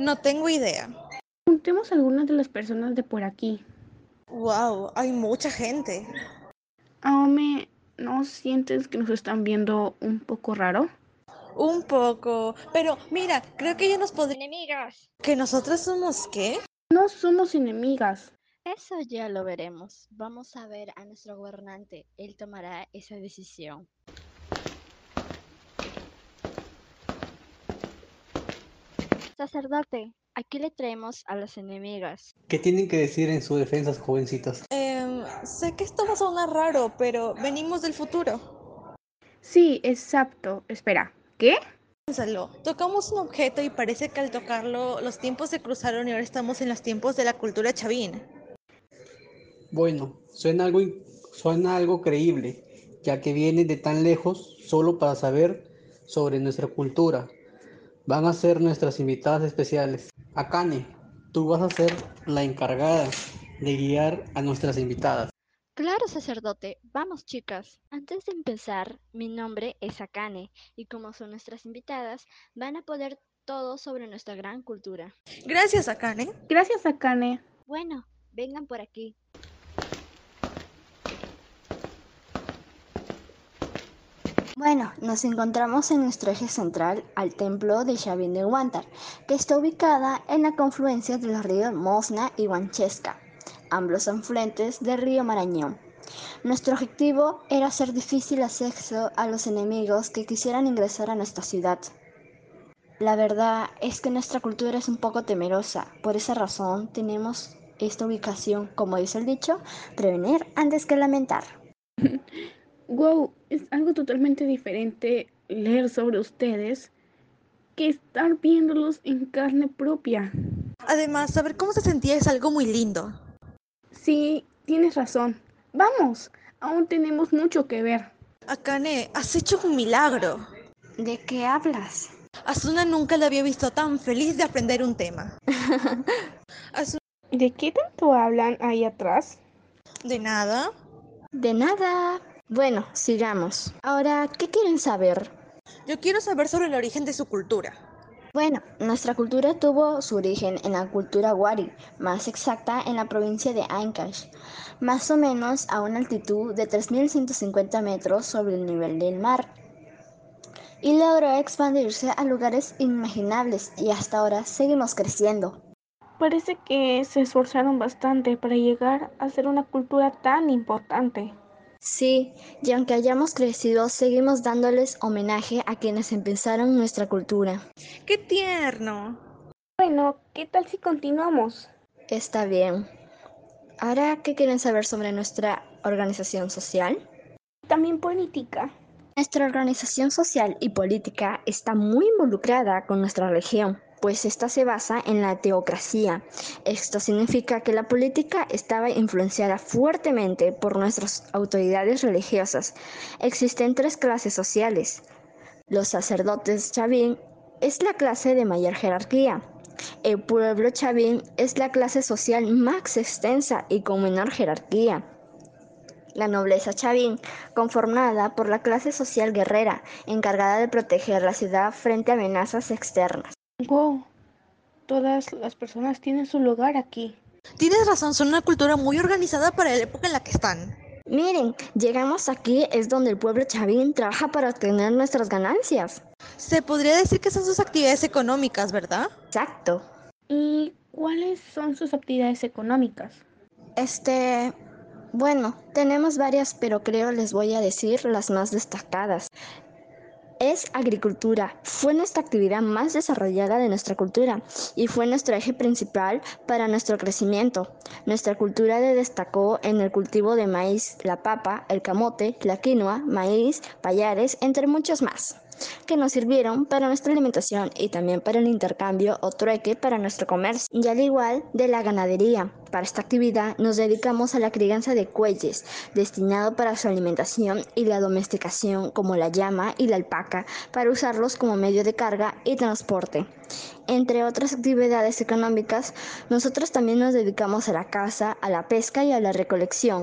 No tengo idea. Preguntemos a algunas de las personas de por aquí. Wow, hay mucha gente. Aome, ¿no sientes que nos están viendo un poco raro? Un poco. Pero mira, creo que ya nos podrían... Enemigas. ¿Que nosotras somos qué? No somos enemigas. Eso ya lo veremos. Vamos a ver a nuestro gobernante. Él tomará esa decisión. Sacerdote, aquí le traemos a las enemigas. ¿Qué tienen que decir en su defensa, jovencitas? Em, sé que esto va a sonar raro, pero venimos del futuro. Sí, exacto. Espera, ¿qué? Piénsalo. Tocamos un objeto y parece que al tocarlo los tiempos se cruzaron y ahora estamos en los tiempos de la cultura chavín. Bueno, suena algo, suena algo creíble, ya que vienen de tan lejos solo para saber sobre nuestra cultura. Van a ser nuestras invitadas especiales. Akane, tú vas a ser la encargada de guiar a nuestras invitadas. Claro, sacerdote. Vamos, chicas. Antes de empezar, mi nombre es Akane y como son nuestras invitadas, van a poder todo sobre nuestra gran cultura. Gracias, Akane. Gracias, Akane. Bueno, vengan por aquí. Bueno, nos encontramos en nuestro eje central al templo de Xavín de Huántar, que está ubicada en la confluencia de los ríos Mosna y Huanchesca, ambos afluentes del río Marañón. Nuestro objetivo era hacer difícil acceso a los enemigos que quisieran ingresar a nuestra ciudad. La verdad es que nuestra cultura es un poco temerosa, por esa razón tenemos esta ubicación, como dice el dicho, prevenir antes que lamentar. Wow, es algo totalmente diferente leer sobre ustedes que estar viéndolos en carne propia. Además, saber cómo se sentía es algo muy lindo. Sí, tienes razón. Vamos, aún tenemos mucho que ver. Akane, has hecho un milagro. ¿De qué hablas? Asuna nunca la había visto tan feliz de aprender un tema. Asuna, ¿De qué tanto hablan ahí atrás? de nada. De nada. Bueno, sigamos. Ahora, ¿qué quieren saber? Yo quiero saber sobre el origen de su cultura. Bueno, nuestra cultura tuvo su origen en la cultura Wari, más exacta en la provincia de Ancash, más o menos a una altitud de 3.150 metros sobre el nivel del mar. Y logró expandirse a lugares inimaginables y hasta ahora seguimos creciendo. Parece que se esforzaron bastante para llegar a ser una cultura tan importante. Sí, y aunque hayamos crecido, seguimos dándoles homenaje a quienes empezaron nuestra cultura. ¡Qué tierno! Bueno, ¿qué tal si continuamos? Está bien. Ahora, ¿qué quieren saber sobre nuestra organización social? También política. Nuestra organización social y política está muy involucrada con nuestra región, pues esta se basa en la teocracia. Esto significa que la política estaba influenciada fuertemente por nuestras autoridades religiosas. Existen tres clases sociales. Los sacerdotes chavín es la clase de mayor jerarquía. El pueblo chavín es la clase social más extensa y con menor jerarquía. La nobleza chavín, conformada por la clase social guerrera, encargada de proteger la ciudad frente a amenazas externas. Wow, todas las personas tienen su lugar aquí. Tienes razón, son una cultura muy organizada para la época en la que están. Miren, llegamos aquí es donde el pueblo chavín trabaja para obtener nuestras ganancias. Se podría decir que son sus actividades económicas, ¿verdad? Exacto. ¿Y cuáles son sus actividades económicas? Este, bueno, tenemos varias, pero creo les voy a decir las más destacadas. Es agricultura. Fue nuestra actividad más desarrollada de nuestra cultura y fue nuestro eje principal para nuestro crecimiento. Nuestra cultura se destacó en el cultivo de maíz, la papa, el camote, la quinoa, maíz, payares, entre muchos más, que nos sirvieron para nuestra alimentación y también para el intercambio o trueque para nuestro comercio. Y al igual de la ganadería, para esta actividad nos dedicamos a la crianza de cueyes, destinado para su alimentación y la domesticación como la llama y la alpaca, para usarlos como medio de carga y transporte. Entre otras actividades económicas, nosotros también nos dedicamos a la caza, a la pesca y a la recolección.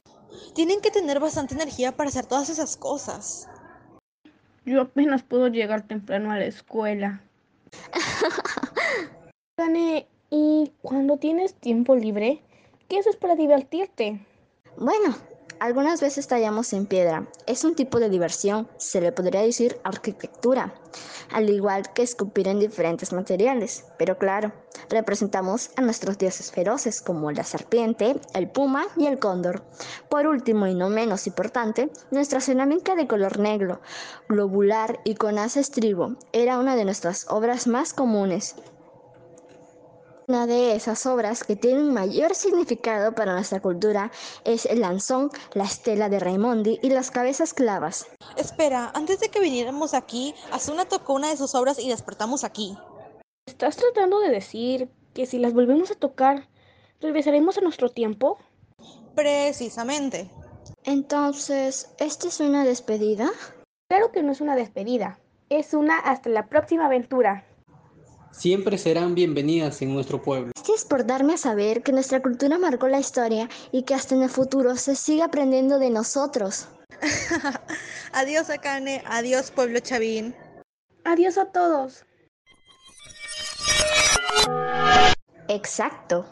Tienen que tener bastante energía para hacer todas esas cosas. Yo apenas puedo llegar temprano a la escuela. Akane, ¿y cuando tienes tiempo libre? ¿Qué haces para divertirte? Bueno, algunas veces tallamos en piedra. Es un tipo de diversión, se le podría decir arquitectura, al igual que escupir en diferentes materiales. Pero claro, representamos a nuestros dioses feroces como la serpiente, el puma y el cóndor. Por último y no menos importante, nuestra cerámica de color negro, globular y con haz estribo era una de nuestras obras más comunes. Una de esas obras que tiene un mayor significado para nuestra cultura es el lanzón, la estela de Raimondi y las cabezas clavas. Espera, antes de que viniéramos aquí, Asuna tocó una de sus obras y despertamos aquí. ¿Estás tratando de decir que si las volvemos a tocar, regresaremos a nuestro tiempo? Precisamente. Entonces, ¿esta es una despedida? Claro que no es una despedida, es una hasta la próxima aventura. Siempre serán bienvenidas en nuestro pueblo. Gracias por darme a saber que nuestra cultura marcó la historia y que hasta en el futuro se sigue aprendiendo de nosotros. adiós, Akane. Adiós, pueblo Chavín. Adiós a todos. Exacto.